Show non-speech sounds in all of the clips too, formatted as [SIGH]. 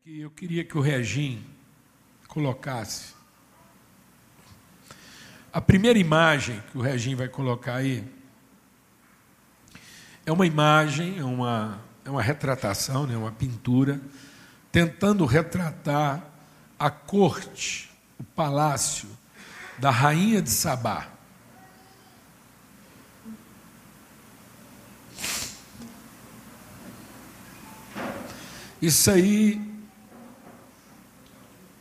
aqui, eu queria que o Regim colocasse. A primeira imagem que o Regim vai colocar aí é uma imagem, é uma, é uma retratação, né, uma pintura, tentando retratar a corte, o palácio da rainha de Sabá. Isso aí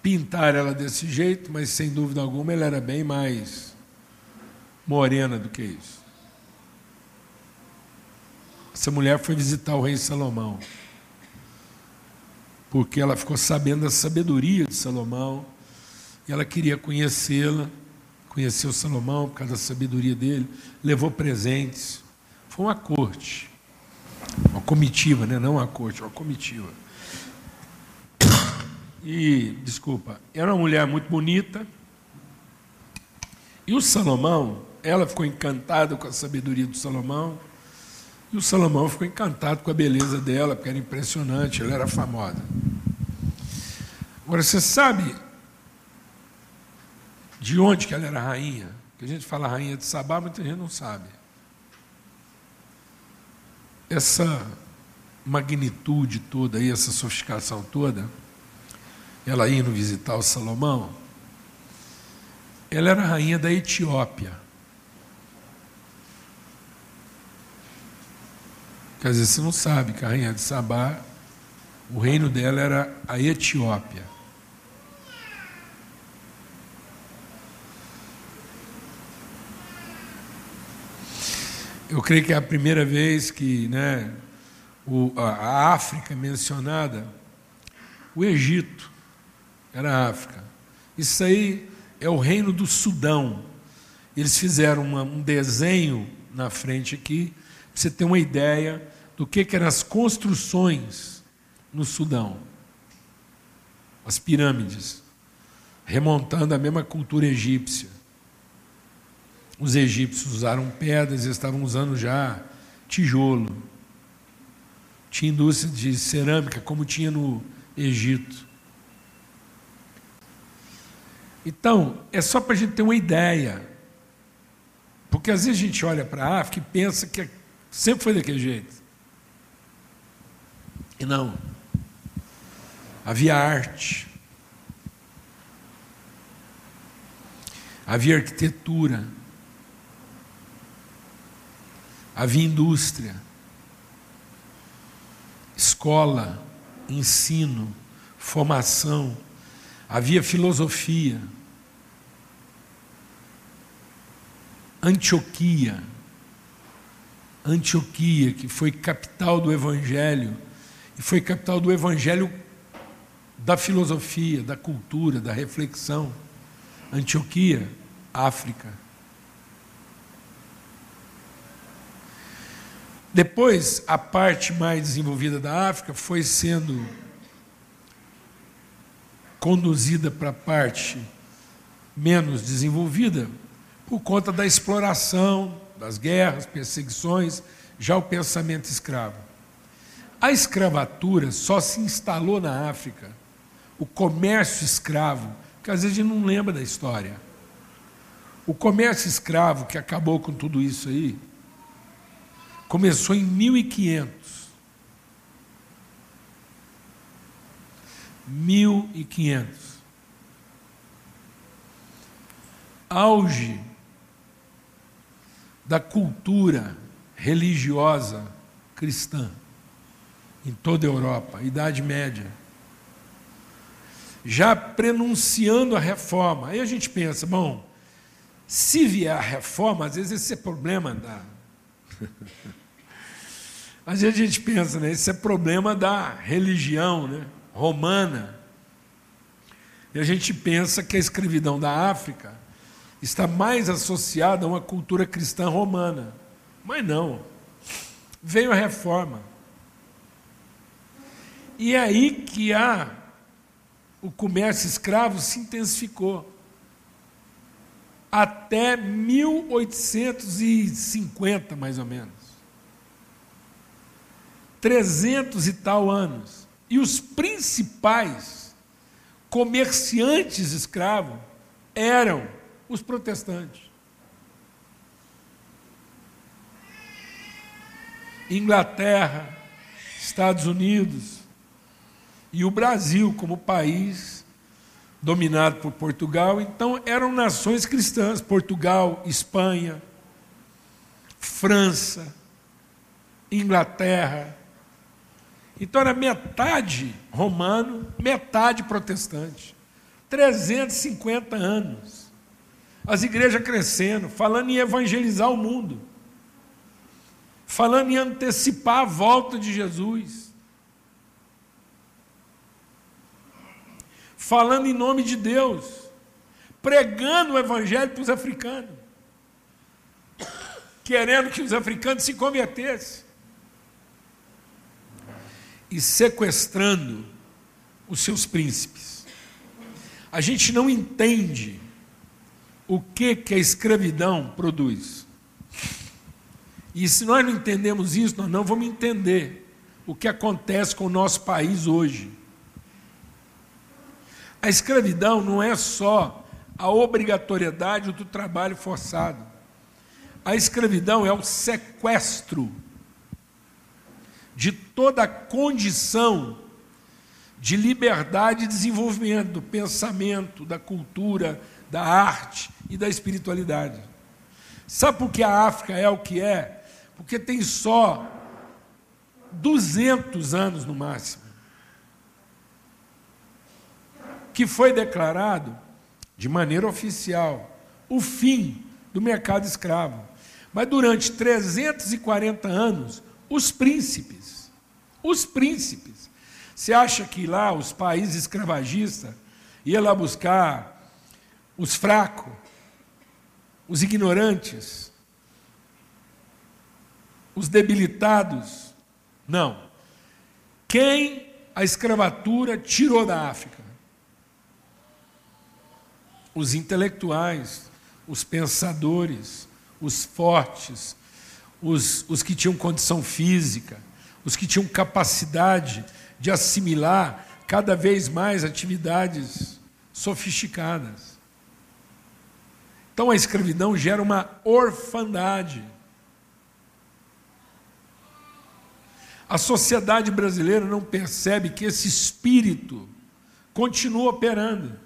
pintar ela desse jeito, mas sem dúvida alguma ela era bem mais morena do que isso. Essa mulher foi visitar o rei Salomão, porque ela ficou sabendo da sabedoria de Salomão, e ela queria conhecê-la, conheceu Salomão por causa da sabedoria dele, levou presentes. Foi uma corte, uma comitiva, né? não uma corte, uma comitiva. E, desculpa, era uma mulher muito bonita. E o Salomão, ela ficou encantada com a sabedoria do Salomão. E o Salomão ficou encantado com a beleza dela, porque era impressionante, ela era famosa. Agora, você sabe de onde que ela era rainha? Que a gente fala rainha de Sabá, muita gente não sabe. Essa magnitude toda aí, essa sofisticação toda, ela indo visitar o Salomão, ela era rainha da Etiópia. Quer dizer, você não sabe que a rainha de Sabá, o reino dela era a Etiópia. Eu creio que é a primeira vez que né, o, a África é mencionada, o Egito era a África. Isso aí é o reino do Sudão. Eles fizeram uma, um desenho na frente aqui, para você ter uma ideia do que, que eram as construções no Sudão. As pirâmides, remontando a mesma cultura egípcia. Os egípcios usaram pedras, eles estavam usando já tijolo. Tinha indústria de cerâmica, como tinha no Egito. Então, é só para a gente ter uma ideia. Porque às vezes a gente olha para a África e pensa que sempre foi daquele jeito. E não. Havia arte. Havia arquitetura. Havia indústria. Escola, ensino, formação havia filosofia. Antioquia, Antioquia, que foi capital do Evangelho, e foi capital do Evangelho da filosofia, da cultura, da reflexão. Antioquia, África. Depois, a parte mais desenvolvida da África foi sendo conduzida para a parte menos desenvolvida por conta da exploração, das guerras, perseguições, já o pensamento escravo. A escravatura só se instalou na África, o comércio escravo, que às vezes a gente não lembra da história. O comércio escravo que acabou com tudo isso aí, começou em 1500. 1500. Auge da cultura religiosa cristã em toda a Europa, Idade Média. Já prenunciando a reforma. Aí a gente pensa, bom, se vier a reforma, às vezes esse é problema da. [LAUGHS] às vezes a gente pensa, né? Esse é problema da religião, né? Romana. E a gente pensa que a escravidão da África está mais associada a uma cultura cristã romana. Mas não. Veio a reforma. E é aí que a, o comércio escravo se intensificou. Até 1850, mais ou menos. 300 e tal anos. E os principais comerciantes escravos eram os protestantes. Inglaterra, Estados Unidos e o Brasil como país dominado por Portugal, então eram nações cristãs, Portugal, Espanha, França, Inglaterra. Então era metade romano, metade protestante. 350 anos. As igrejas crescendo, falando em evangelizar o mundo. Falando em antecipar a volta de Jesus, falando em nome de Deus, pregando o Evangelho para os africanos, querendo que os africanos se convertessem e sequestrando os seus príncipes. A gente não entende o que, que a escravidão produz. E se nós não entendemos isso, nós não vamos entender o que acontece com o nosso país hoje. A escravidão não é só a obrigatoriedade do trabalho forçado. A escravidão é o sequestro de toda a condição de liberdade e desenvolvimento do pensamento, da cultura, da arte e da espiritualidade. Sabe por que a África é o que é? porque tem só 200 anos no máximo, que foi declarado, de maneira oficial, o fim do mercado escravo. Mas durante 340 anos, os príncipes, os príncipes, você acha que lá os países escravagistas iam lá buscar os fracos, os ignorantes, os debilitados. Não. Quem a escravatura tirou da África? Os intelectuais, os pensadores, os fortes, os, os que tinham condição física, os que tinham capacidade de assimilar cada vez mais atividades sofisticadas. Então a escravidão gera uma orfandade. A sociedade brasileira não percebe que esse espírito continua operando.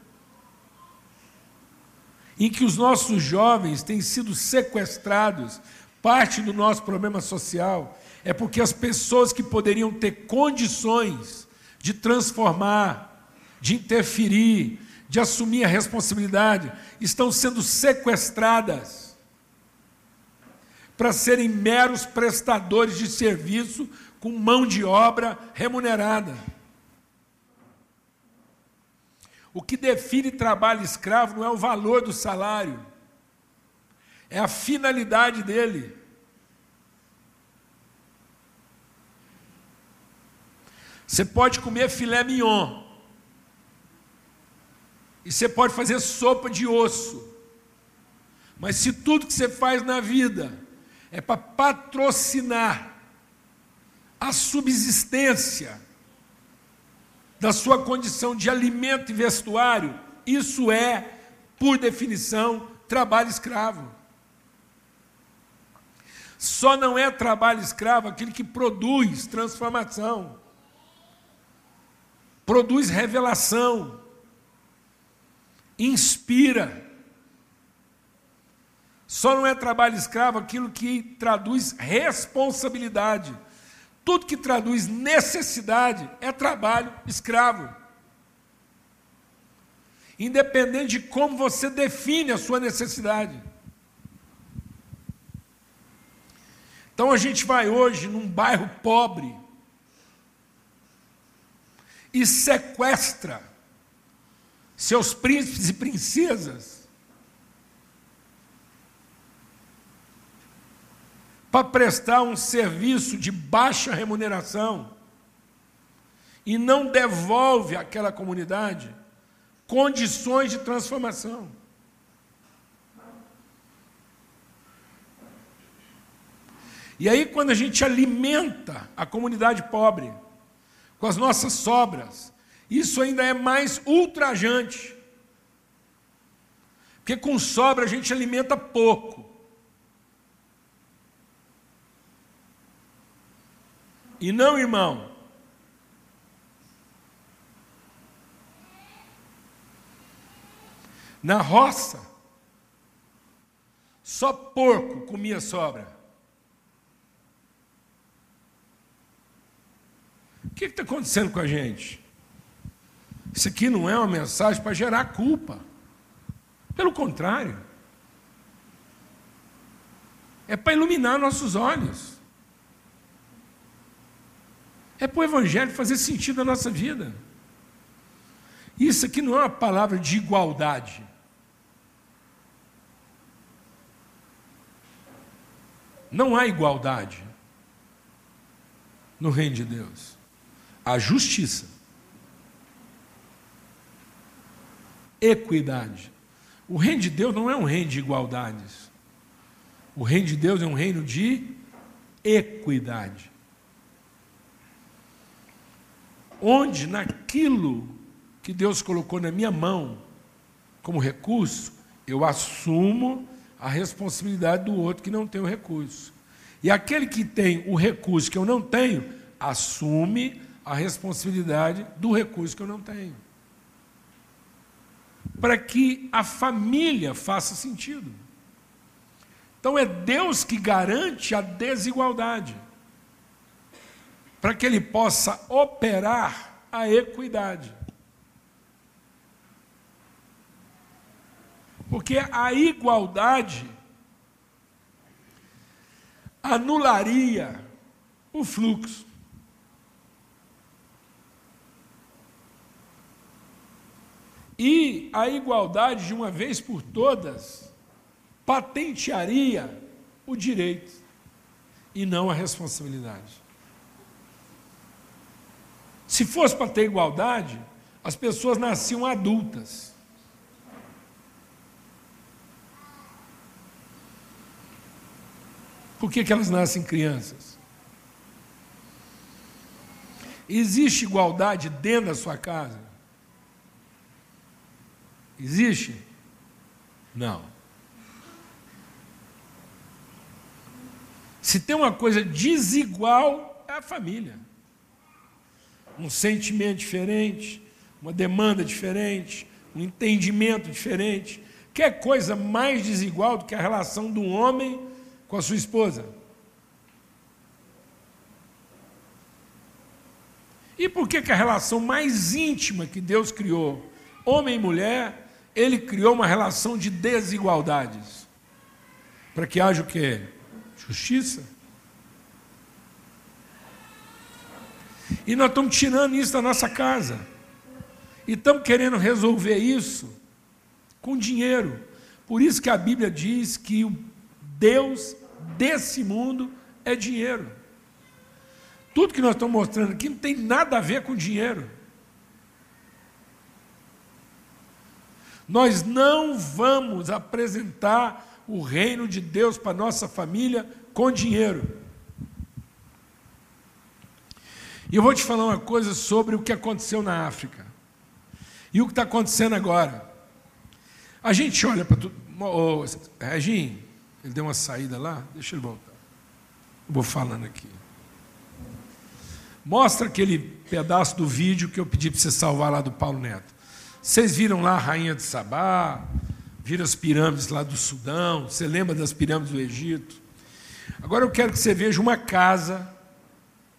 Em que os nossos jovens têm sido sequestrados, parte do nosso problema social é porque as pessoas que poderiam ter condições de transformar, de interferir, de assumir a responsabilidade, estão sendo sequestradas para serem meros prestadores de serviço com mão de obra remunerada. O que define trabalho escravo não é o valor do salário, é a finalidade dele. Você pode comer filé mignon, e você pode fazer sopa de osso, mas se tudo que você faz na vida é para patrocinar a subsistência da sua condição de alimento e vestuário, isso é, por definição, trabalho escravo. Só não é trabalho escravo aquele que produz transformação, produz revelação, inspira. Só não é trabalho escravo aquilo que traduz responsabilidade tudo que traduz necessidade é trabalho escravo. Independente de como você define a sua necessidade. Então a gente vai hoje num bairro pobre e sequestra seus príncipes e princesas para prestar um serviço de baixa remuneração e não devolve àquela comunidade condições de transformação. E aí, quando a gente alimenta a comunidade pobre com as nossas sobras, isso ainda é mais ultrajante. Porque com sobra a gente alimenta pouco. E não, irmão, na roça, só porco comia sobra. Que está acontecendo com a gente? Isso aqui não é uma mensagem para gerar culpa. Pelo contrário. É para iluminar nossos olhos. É para o Evangelho fazer sentido na nossa vida. Isso aqui não é uma palavra de igualdade. Não há igualdade no reino de Deus. Há justiça, equidade. O reino de Deus não é um reino de igualdades. O reino de Deus é um reino de equidade. Onde naquilo que Deus colocou na minha mão como recurso, eu assumo a responsabilidade do outro que não tem o recurso. E aquele que tem o recurso que eu não tenho, assume a responsabilidade do recurso que eu não tenho. Para que a família faça sentido. Então é Deus que garante a desigualdade, para que ele possa operar a equidade. Porque a igualdade anularia o fluxo. E a igualdade, de uma vez por todas, patentearia o direito e não a responsabilidade. Se fosse para ter igualdade, as pessoas nasciam adultas. Por que, que elas nascem crianças? Existe igualdade dentro da sua casa? Existe? Não. Se tem uma coisa desigual, é a família. Um sentimento diferente, uma demanda diferente, um entendimento diferente. Quer coisa mais desigual do que a relação do homem com a sua esposa? E por que, que a relação mais íntima que Deus criou, homem e mulher, ele criou uma relação de desigualdades? Para que haja o quê? Justiça. E nós estamos tirando isso da nossa casa. E estamos querendo resolver isso com dinheiro. Por isso que a Bíblia diz que o Deus desse mundo é dinheiro. Tudo que nós estamos mostrando aqui não tem nada a ver com dinheiro. Nós não vamos apresentar o reino de Deus para nossa família com dinheiro. E eu vou te falar uma coisa sobre o que aconteceu na África e o que está acontecendo agora. A gente olha para tudo. Oh, Reginho, ele deu uma saída lá, deixa ele voltar. Eu vou falando aqui. Mostra aquele pedaço do vídeo que eu pedi para você salvar lá do Paulo Neto. Vocês viram lá a rainha de Sabá, viram as pirâmides lá do Sudão, você lembra das pirâmides do Egito? Agora eu quero que você veja uma casa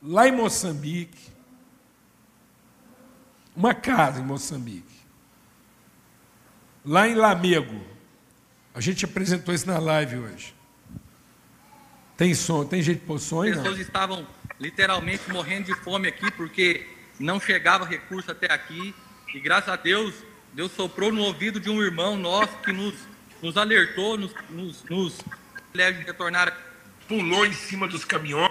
lá em Moçambique, uma casa em Moçambique, lá em Lamego, a gente apresentou isso na live hoje. Tem som, tem de pôr som As pessoas estavam literalmente morrendo de fome aqui porque não chegava recurso até aqui. E graças a Deus, Deus soprou no ouvido de um irmão nosso que nos, nos alertou, nos, nos, nos retornar. Pulou em cima dos caminhões.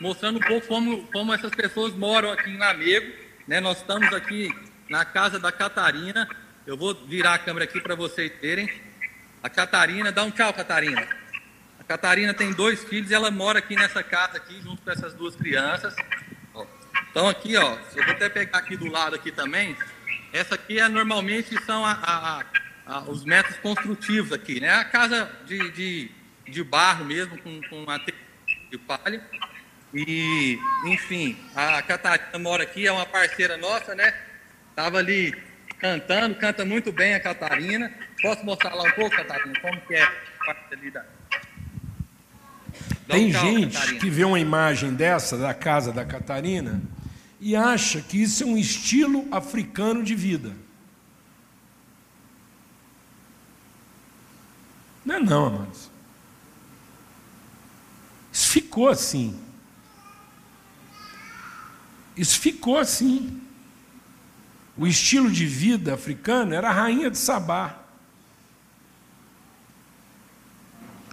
Mostrando um pouco como, como essas pessoas moram aqui em Lamego. Né? Nós estamos aqui na casa da Catarina. Eu vou virar a câmera aqui para vocês verem. A Catarina, dá um tchau, Catarina. A Catarina tem dois filhos e ela mora aqui nessa casa aqui, junto com essas duas crianças. Então aqui, ó, eu vou até pegar aqui do lado aqui também. Essa aqui é normalmente são a, a, a, os métodos construtivos aqui, né? A casa de, de, de barro mesmo, com, com uma de palha. E, enfim, a Catarina mora aqui, é uma parceira nossa, né? Estava ali cantando, canta muito bem a Catarina. Posso mostrar lá um pouco, Catarina, como que é a parte ali da... Tem gente Catarina. que vê uma imagem dessa, da casa da Catarina, e acha que isso é um estilo africano de vida. Não é não, amados. Isso ficou assim. Isso ficou assim. O estilo de vida africano era a rainha de Sabá.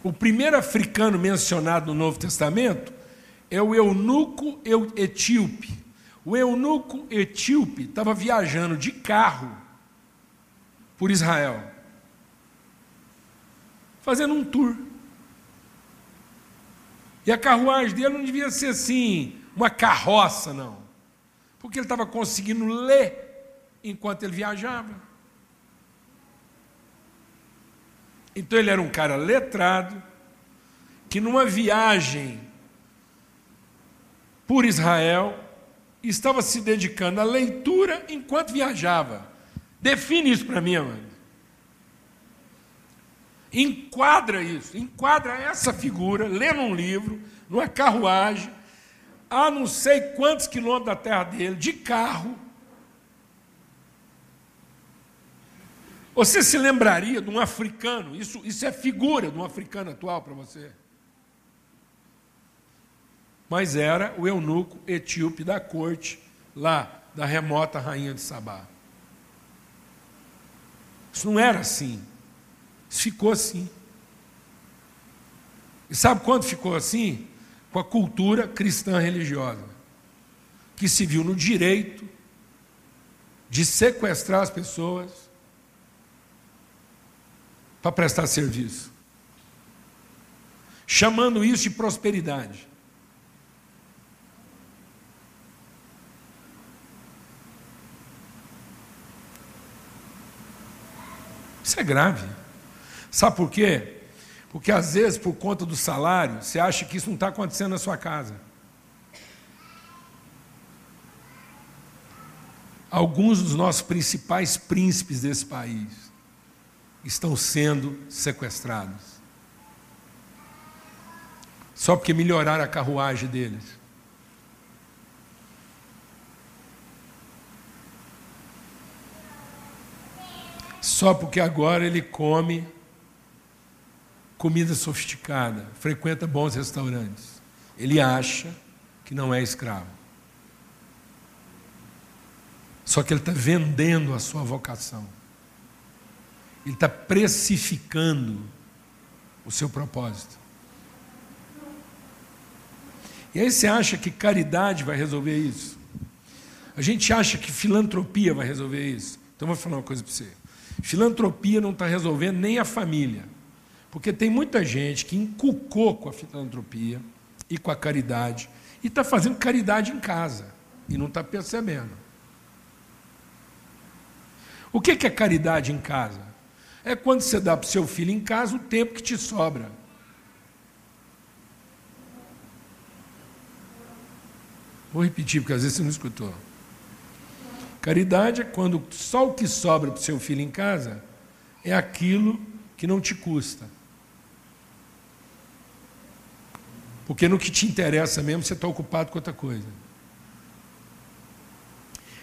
O primeiro africano mencionado no Novo Testamento é o eunuco etíope. O eunuco etíope estava viajando de carro por Israel, fazendo um tour. E a carruagem dele não devia ser assim, uma carroça, não porque ele estava conseguindo ler enquanto ele viajava. Então ele era um cara letrado, que numa viagem por Israel, estava se dedicando à leitura enquanto viajava. Define isso para mim, amado. Enquadra isso, enquadra essa figura, lendo um livro, numa carruagem, a não sei quantos quilômetros da terra dele, de carro. Você se lembraria de um africano? Isso, isso é figura de um africano atual para você. Mas era o eunuco etíope da corte, lá da remota rainha de Sabá. Isso não era assim. Isso ficou assim. E sabe quando ficou assim? com a cultura cristã religiosa, que se viu no direito de sequestrar as pessoas para prestar serviço, chamando isso de prosperidade. Isso é grave. Sabe por quê? Porque às vezes, por conta do salário, você acha que isso não está acontecendo na sua casa. Alguns dos nossos principais príncipes desse país estão sendo sequestrados. Só porque melhoraram a carruagem deles. Só porque agora ele come comida sofisticada, frequenta bons restaurantes. Ele acha que não é escravo. Só que ele está vendendo a sua vocação. Ele está precificando o seu propósito. E aí você acha que caridade vai resolver isso? A gente acha que filantropia vai resolver isso. Então vou falar uma coisa para você. Filantropia não está resolvendo nem a família. Porque tem muita gente que inculcou com a filantropia e com a caridade e está fazendo caridade em casa e não está percebendo. O que é caridade em casa? É quando você dá para o seu filho em casa o tempo que te sobra. Vou repetir, porque às vezes você não escutou. Caridade é quando só o que sobra para o seu filho em casa é aquilo que não te custa. Porque no que te interessa mesmo, você está ocupado com outra coisa.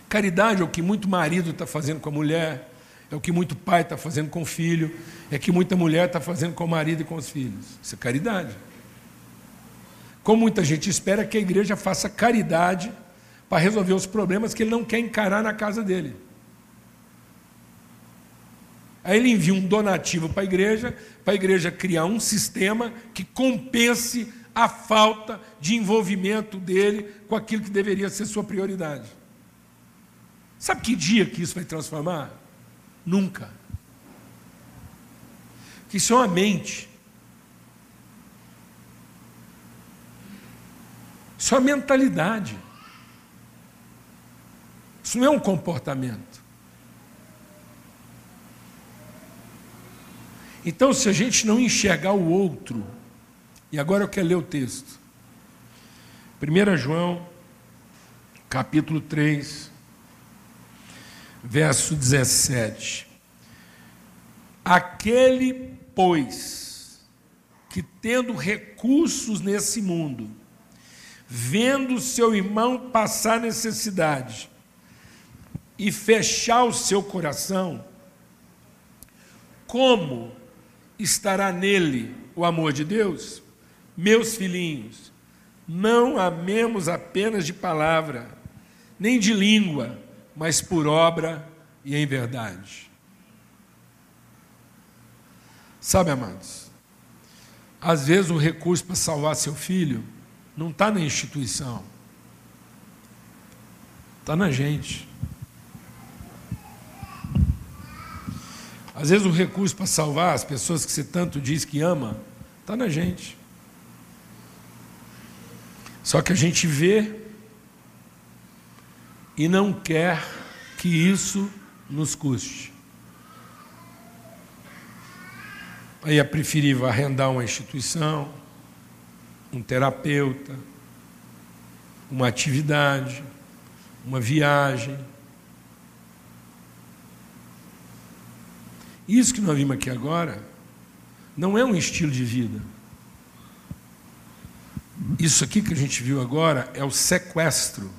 Caridade é o que muito marido está fazendo com a mulher, é o que muito pai está fazendo com o filho, é o que muita mulher está fazendo com o marido e com os filhos. Isso é caridade. Como muita gente espera que a igreja faça caridade para resolver os problemas que ele não quer encarar na casa dele. Aí ele envia um donativo para a igreja, para a igreja criar um sistema que compense a falta de envolvimento dele com aquilo que deveria ser sua prioridade. Sabe que dia que isso vai transformar? Nunca. Que isso é uma mente. Isso é uma mentalidade. Isso não é um comportamento. Então, se a gente não enxergar o outro, e agora eu quero ler o texto. 1 João, capítulo 3, verso 17. Aquele, pois, que tendo recursos nesse mundo, vendo seu irmão passar necessidade e fechar o seu coração, como estará nele o amor de Deus? Meus filhinhos, não amemos apenas de palavra, nem de língua, mas por obra e em verdade. Sabe, amados, às vezes o recurso para salvar seu filho não está na instituição, está na gente. Às vezes o recurso para salvar as pessoas que você tanto diz que ama está na gente. Só que a gente vê e não quer que isso nos custe. Aí é preferível arrendar uma instituição, um terapeuta, uma atividade, uma viagem. Isso que nós vimos aqui agora não é um estilo de vida. Isso aqui que a gente viu agora é o sequestro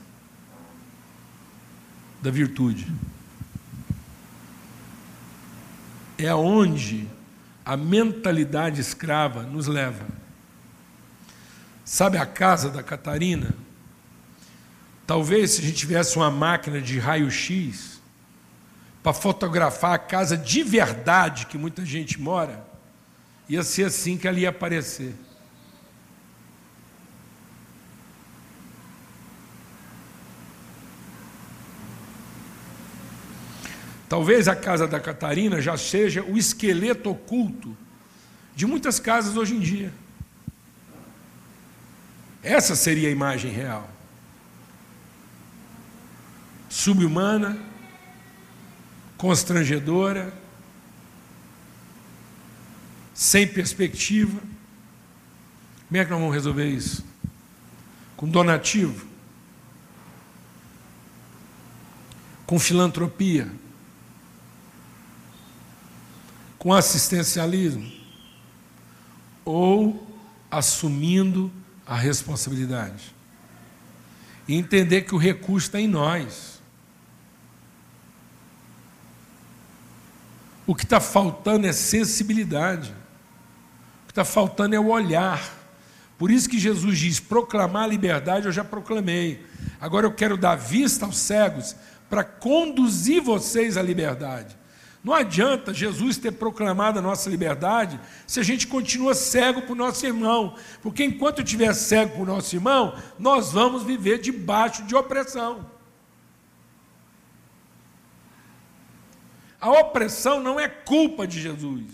da virtude. É aonde a mentalidade escrava nos leva. Sabe a casa da Catarina? Talvez se a gente tivesse uma máquina de raio-x para fotografar a casa de verdade que muita gente mora, ia ser assim que ela ia aparecer. Talvez a casa da Catarina já seja o esqueleto oculto de muitas casas hoje em dia. Essa seria a imagem real. Subhumana, constrangedora, sem perspectiva. Como é que nós vamos resolver isso? Com donativo? Com filantropia? com assistencialismo ou assumindo a responsabilidade. E entender que o recurso está em nós. O que está faltando é sensibilidade. O que está faltando é o olhar. Por isso que Jesus diz: proclamar a liberdade eu já proclamei. Agora eu quero dar vista aos cegos para conduzir vocês à liberdade. Não adianta Jesus ter proclamado a nossa liberdade se a gente continua cego para o nosso irmão, porque enquanto eu estiver cego para o nosso irmão, nós vamos viver debaixo de opressão. A opressão não é culpa de Jesus.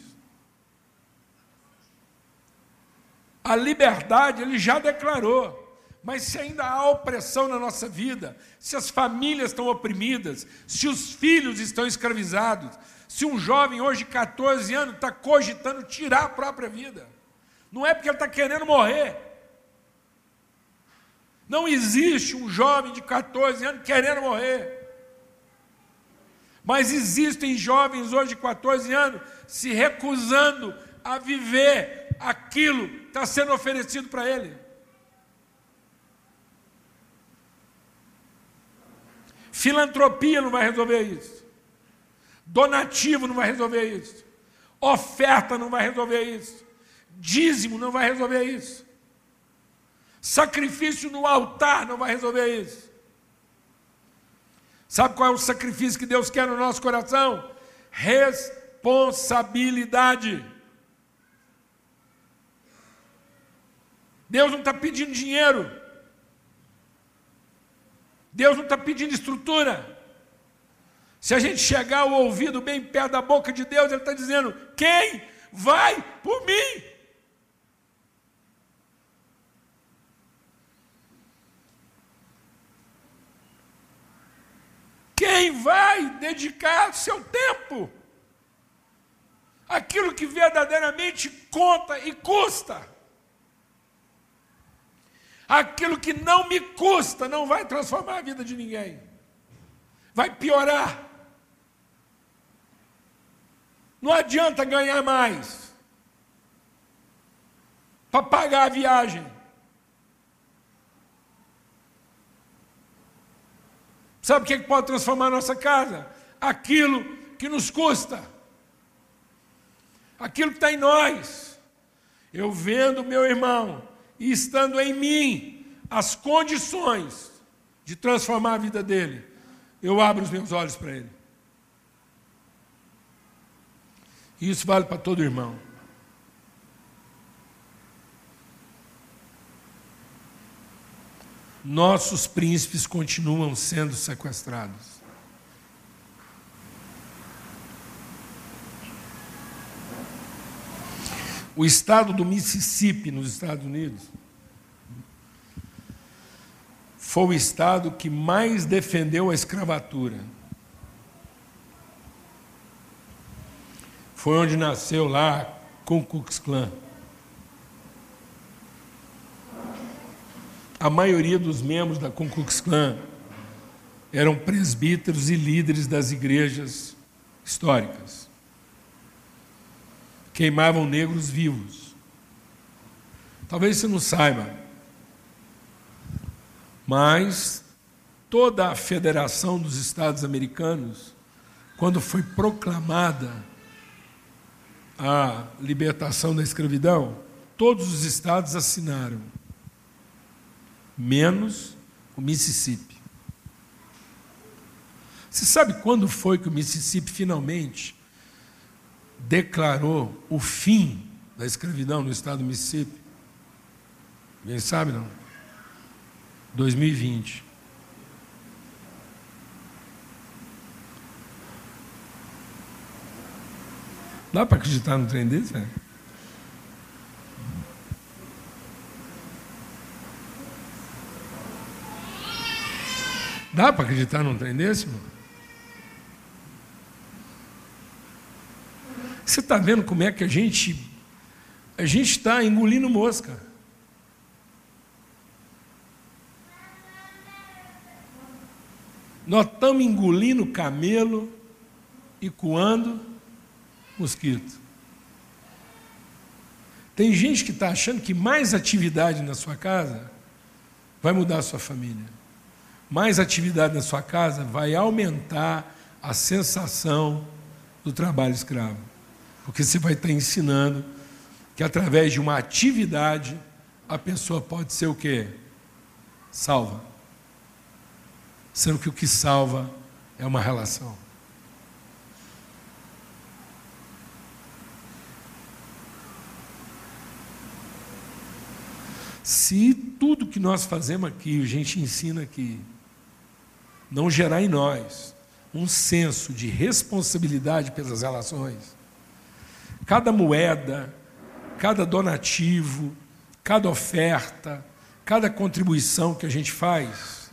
A liberdade ele já declarou. Mas se ainda há opressão na nossa vida, se as famílias estão oprimidas, se os filhos estão escravizados, se um jovem hoje de 14 anos está cogitando tirar a própria vida, não é porque ele está querendo morrer. Não existe um jovem de 14 anos querendo morrer. Mas existem jovens hoje de 14 anos se recusando a viver aquilo que está sendo oferecido para ele. Filantropia não vai resolver isso. Donativo não vai resolver isso. Oferta não vai resolver isso. Dízimo não vai resolver isso. Sacrifício no altar não vai resolver isso. Sabe qual é o sacrifício que Deus quer no nosso coração? Responsabilidade. Deus não está pedindo dinheiro. Deus não está pedindo estrutura. Se a gente chegar o ouvido bem perto da boca de Deus, Ele está dizendo: quem vai por mim? Quem vai dedicar seu tempo aquilo que verdadeiramente conta e custa. Aquilo que não me custa não vai transformar a vida de ninguém, vai piorar. Não adianta ganhar mais para pagar a viagem. Sabe o que pode transformar a nossa casa? Aquilo que nos custa, aquilo que está em nós. Eu vendo meu irmão e estando em mim as condições de transformar a vida dele, eu abro os meus olhos para ele. E isso vale para todo irmão. Nossos príncipes continuam sendo sequestrados. O estado do Mississippi, nos Estados Unidos, foi o estado que mais defendeu a escravatura. Foi onde nasceu lá Ku Klux Klan. A maioria dos membros da Ku Klux Klan eram presbíteros e líderes das igrejas históricas. Queimavam negros vivos. Talvez você não saiba, mas toda a Federação dos Estados Americanos, quando foi proclamada a libertação da escravidão, todos os estados assinaram, menos o Mississippi. Você sabe quando foi que o Mississippi finalmente declarou o fim da escravidão no estado do Mississippi? Ninguém sabe, não? 2020. Dá para acreditar no trem desse, velho? Dá para acreditar num trem desse, mano? Você está vendo como é que a gente a gente está engolindo mosca. Nós estamos engolindo camelo e coando mosquito. Tem gente que está achando que mais atividade na sua casa vai mudar a sua família. Mais atividade na sua casa vai aumentar a sensação do trabalho escravo. Porque você vai estar ensinando que através de uma atividade a pessoa pode ser o quê? Salva sendo que o que salva é uma relação. Se tudo que nós fazemos aqui, a gente ensina aqui, não gerar em nós um senso de responsabilidade pelas relações, cada moeda, cada donativo, cada oferta, cada contribuição que a gente faz,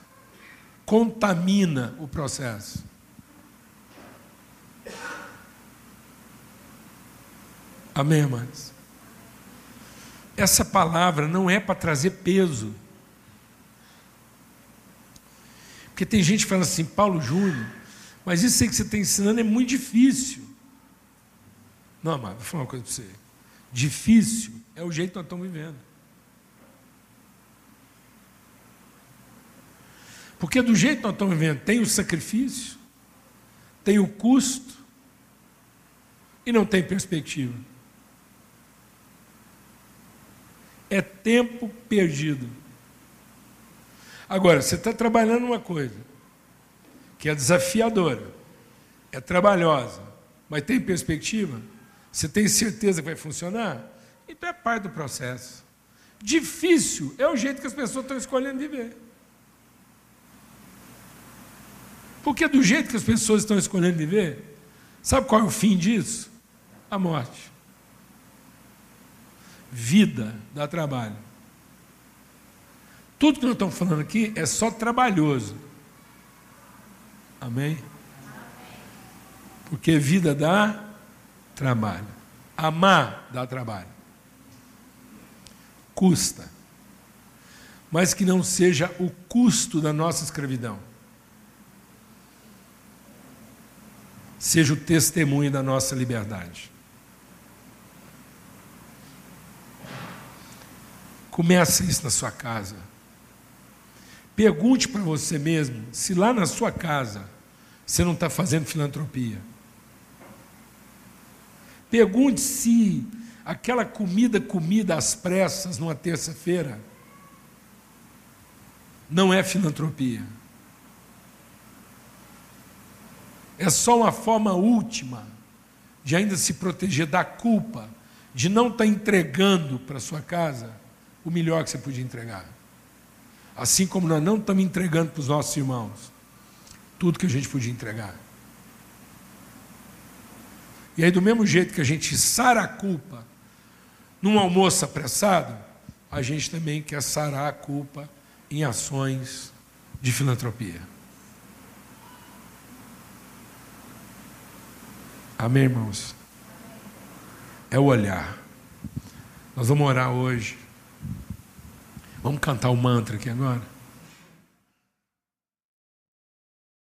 contamina o processo. Amém, irmãs? Essa palavra não é para trazer peso. Porque tem gente que fala assim, Paulo Júnior, mas isso aí que você está ensinando é muito difícil. Não, amado, vou falar uma coisa para você. Difícil é o jeito que nós estamos vivendo. Porque do jeito que nós estamos vivendo, tem o sacrifício, tem o custo e não tem perspectiva. É tempo perdido. Agora, você está trabalhando uma coisa que é desafiadora, é trabalhosa, mas tem perspectiva? Você tem certeza que vai funcionar? Então é parte do processo. Difícil é o jeito que as pessoas estão escolhendo viver. Porque do jeito que as pessoas estão escolhendo viver, sabe qual é o fim disso? A morte. Vida dá trabalho. Tudo que nós estamos falando aqui é só trabalhoso. Amém? Porque vida dá trabalho. Amar dá trabalho. Custa. Mas que não seja o custo da nossa escravidão. Seja o testemunho da nossa liberdade. Comece isso na sua casa. Pergunte para você mesmo se lá na sua casa você não está fazendo filantropia. Pergunte se aquela comida comida às pressas numa terça-feira não é filantropia. É só uma forma última de ainda se proteger da culpa de não estar tá entregando para sua casa o melhor que você podia entregar. Assim como nós não estamos entregando para os nossos irmãos tudo que a gente podia entregar. E aí, do mesmo jeito que a gente sara a culpa num almoço apressado, a gente também quer sarar a culpa em ações de filantropia. Amém, irmãos? É o olhar. Nós vamos orar hoje. Vamos cantar o mantra aqui agora?